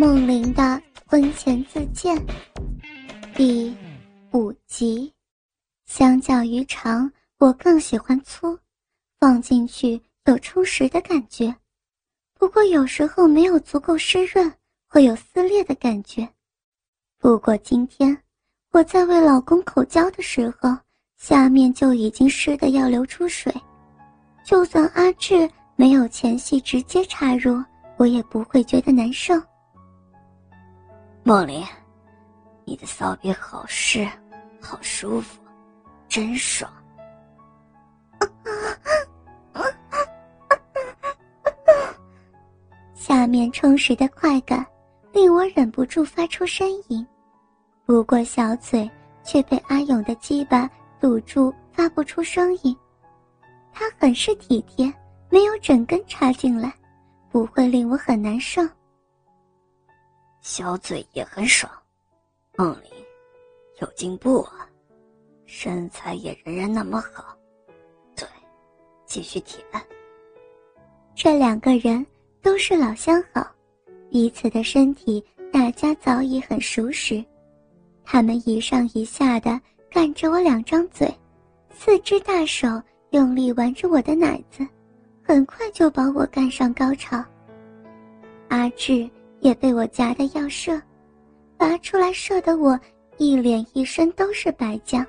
梦玲的婚前自荐第五集。相较于长，我更喜欢粗，放进去有充实的感觉。不过有时候没有足够湿润，会有撕裂的感觉。不过今天我在为老公口交的时候，下面就已经湿得要流出水。就算阿志没有前戏直接插入，我也不会觉得难受。梦玲，你的骚逼好湿，好舒服，真爽。下面充实的快感令我忍不住发出呻吟，不过小嘴却被阿勇的鸡巴堵住，发不出声音。他很是体贴，没有整根插进来，不会令我很难受。小嘴也很爽，梦玲有进步啊，身材也仍然那么好，对，继续舔。这两个人都是老相好，彼此的身体大家早已很熟识，他们一上一下的干着我两张嘴，四只大手用力玩着我的奶子，很快就把我干上高潮。阿志。也被我夹得要射，拔出来射的我一脸一身都是白浆。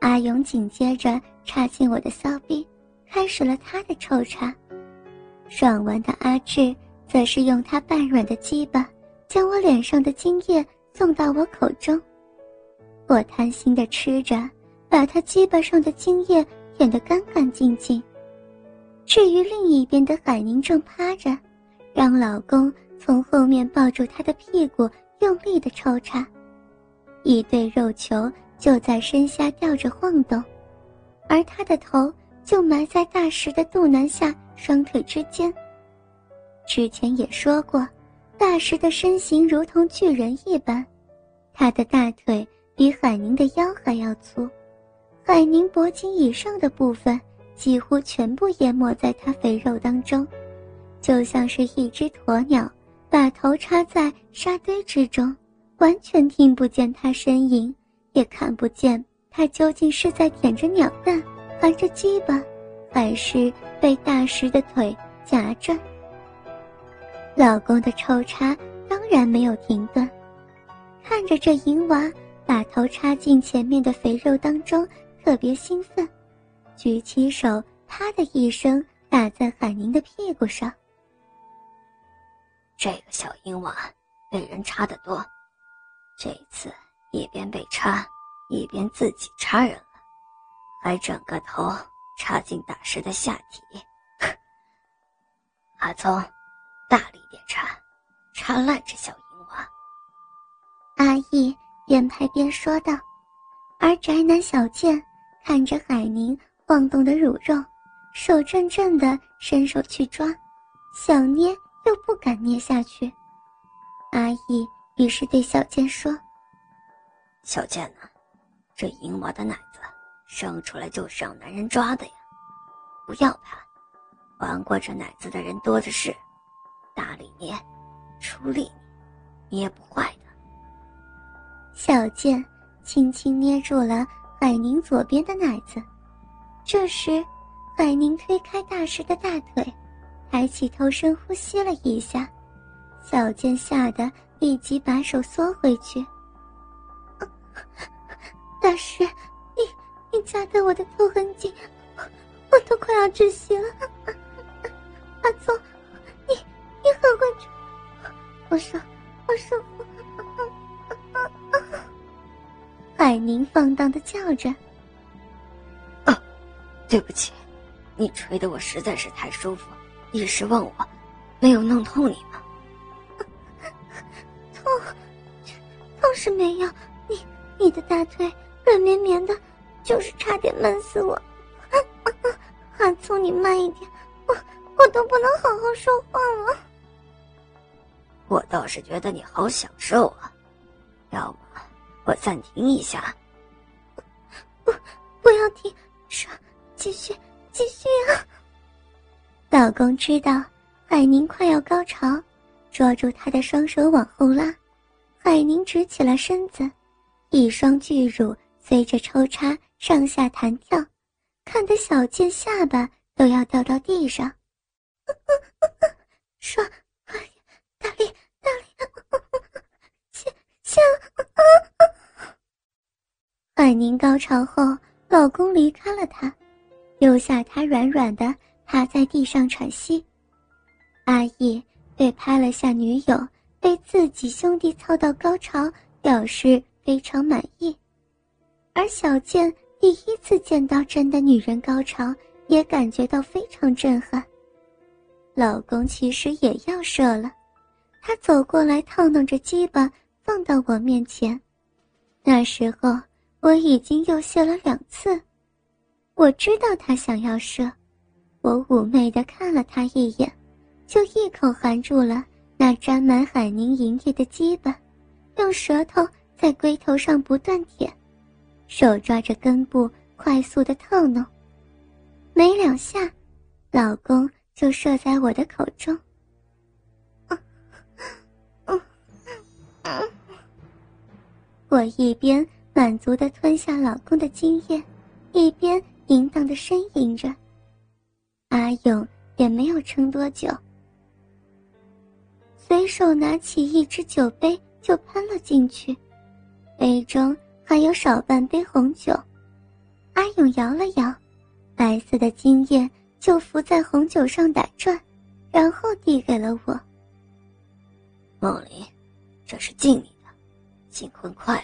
阿勇紧接着插进我的骚逼，开始了他的抽插。爽完的阿志则是用他半软的鸡巴将我脸上的精液送到我口中，我贪心的吃着，把他鸡巴上的精液舔得干干净净。至于另一边的海宁正趴着，让老公。从后面抱住他的屁股，用力的抽插，一对肉球就在身下吊着晃动，而他的头就埋在大石的肚腩下双腿之间。之前也说过，大石的身形如同巨人一般，他的大腿比海宁的腰还要粗，海宁脖颈以上的部分几乎全部淹没在他肥肉当中，就像是一只鸵鸟。把头插在沙堆之中，完全听不见他呻吟，也看不见他究竟是在舔着鸟蛋，含着鸡巴，还是被大石的腿夹着。老公的抽插当然没有停顿，看着这银娃把头插进前面的肥肉当中，特别兴奋，举起手，啪的一声打在海宁的屁股上。这个小鹰娃被人插得多，这次一边被插，一边自己插人了，还整个头插进大师的下体。阿聪，大力点插，插烂这小鹰娃。阿义边拍边说道，而宅男小健看着海宁晃动的乳肉，手震震的伸手去抓，想捏。又不敢捏下去，阿义于是对小健说：“小健呐，这淫娃的奶子生出来就是让男人抓的呀，不要怕，玩过这奶子的人多的是，大力捏，出力捏不坏的。”小健轻轻捏住了海宁左边的奶子，这时，海宁推开大师的大腿。抬起头，深呼吸了一下，小健吓得立即把手缩回去。大师，你你夹得我的头很紧，我都快要窒息了。阿聪，你你很会，我说我说。海宁放荡的叫着：“啊，对不起，你吹的我实在是太舒服了。”一时忘我，没有弄痛你吗？痛，痛是没有。你你的大腿软绵绵的，就是差点闷死我。阿聪，你慢一点，我我都不能好好说话了。我倒是觉得你好享受啊，要不我暂停一下。不，不要停，说，继续，继续啊！老公知道海宁快要高潮，抓住她的双手往后拉，海宁直起了身子，一双巨乳随着抽插上下弹跳，看得小贱下巴都要掉到地上。爽，大力大力，下下。海宁高潮后，老公离开了她，留下她软软的趴在地上喘息。阿义被拍了下女友被自己兄弟操到高潮，表示非常满意。而小健第一次见到真的女人高潮，也感觉到非常震撼。老公其实也要射了，他走过来套弄着鸡巴放到我面前。那时候我已经又泄了两次，我知道他想要射，我妩媚的看了他一眼。就一口含住了那沾满海宁银液的鸡巴，用舌头在龟头上不断舔，手抓着根部快速的套弄。没两下，老公就射在我的口中。我一边满足的吞下老公的精液，一边淫荡的呻吟着。阿勇也没有撑多久。随手拿起一只酒杯就喷了进去，杯中还有少半杯红酒。阿勇摇了摇，白色的精液就浮在红酒上打转，然后递给了我。梦玲，这是敬你的，新婚快乐。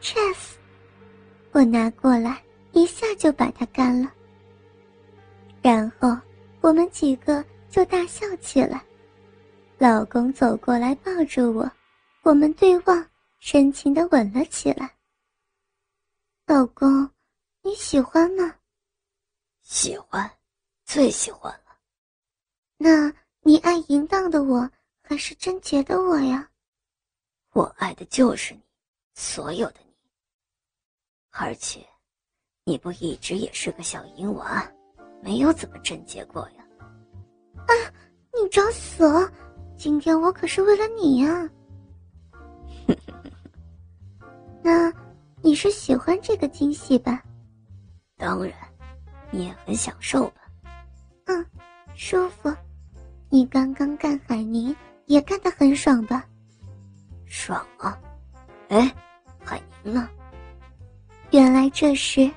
Cheers！我拿过来，一下就把它干了。然后我们几个就大笑起来。老公走过来抱住我，我们对望，深情的吻了起来。老公，你喜欢吗？喜欢，最喜欢了。那你爱淫荡的我，还是贞洁的我呀？我爱的就是你，所有的你。而且，你不一直也是个小淫娃，没有怎么贞洁过呀？啊，你找死！今天我可是为了你呀。那，你是喜欢这个惊喜吧？当然，你也很享受吧？嗯，舒服。你刚刚干海宁也干得很爽吧？爽啊！哎，海宁呢？原来这时，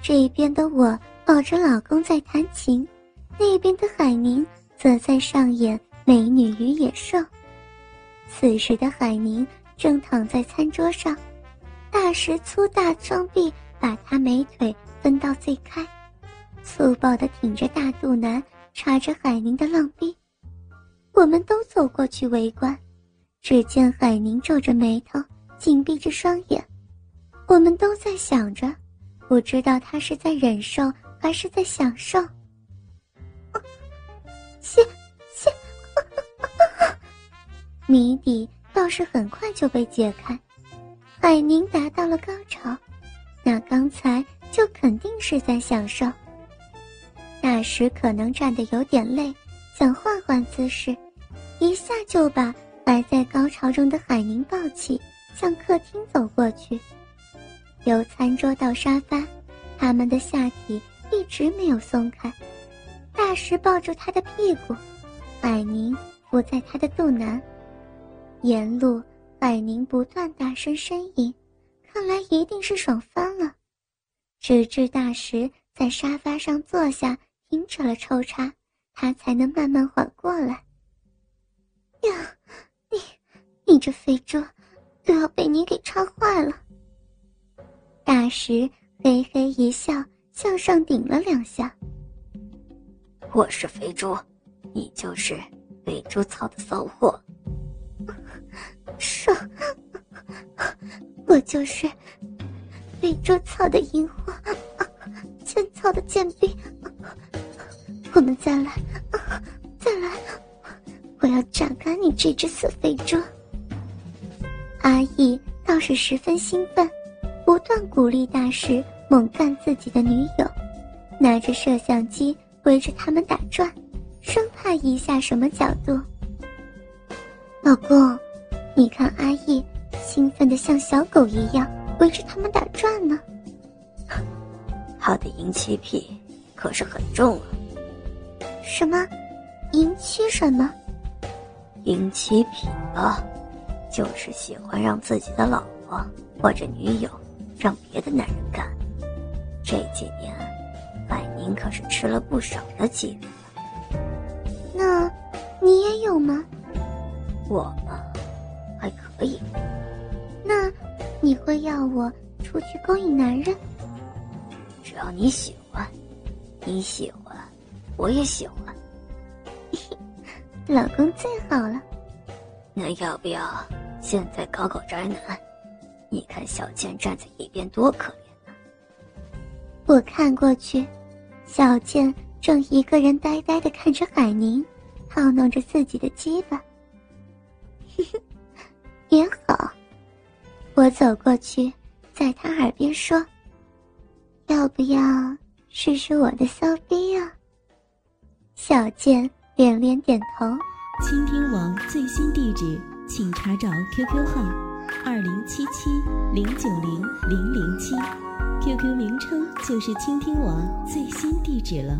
这边的我抱着老公在弹琴，那边的海宁则在上演。美女与野兽。此时的海宁正躺在餐桌上，大石粗大双臂把她美腿分到最开，粗暴的挺着大肚腩插着海宁的浪逼。我们都走过去围观，只见海宁皱着眉头，紧闭着双眼。我们都在想着，不知道他是在忍受还是在享受。谢。谜底倒是很快就被解开，海宁达到了高潮，那刚才就肯定是在享受。那时可能站得有点累，想换换姿势，一下就把还在高潮中的海宁抱起，向客厅走过去。由餐桌到沙发，他们的下体一直没有松开。大石抱住他的屁股，海宁伏在他的肚腩。沿路，海宁不断大声呻吟，看来一定是爽翻了。直至大石在沙发上坐下，停止了抽插，他才能慢慢缓过来。呀，你，你这肥猪，都要被你给插坏了！大石嘿嘿一笑，向上顶了两下。我是肥猪，你就是肥猪操的骚货。爽！我就是被猪操的淫货，欠操的贱婢。我们再来，再来！我要榨干你这只死肥猪！阿义倒是十分兴奋，不断鼓励大师猛干自己的女友，拿着摄像机围着他们打转，生怕一下什么角度。老公，你看阿义兴奋的像小狗一样围着他们打转呢。他的淫妻癖可是很重啊。什么？淫妻什么？淫妻癖啊，就是喜欢让自己的老婆或者女友让别的男人干。这几年，百宁可是吃了不少的鸡了。那，你也有吗？我嘛，还可以。那，你会要我出去勾引男人？只要你喜欢，你喜欢，我也喜欢。老公最好了。那要不要现在搞搞宅男？你看小倩站在一边多可怜。我看过去，小健正一个人呆呆的看着海宁，套弄着自己的鸡巴。也好，我走过去，在他耳边说：“要不要试试我的骚逼啊？”小健连连点头。倾听网最新地址，请查找 QQ 号：二零七七零九零零零七，QQ 名称就是倾听网最新地址了。